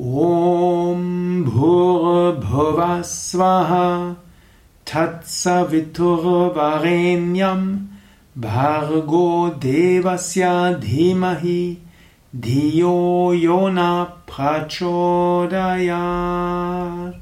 ॐ भूर्भुवस्वः स्वः भर्गो देवस्य धीमहि धियो यो न प्रचोदयात्।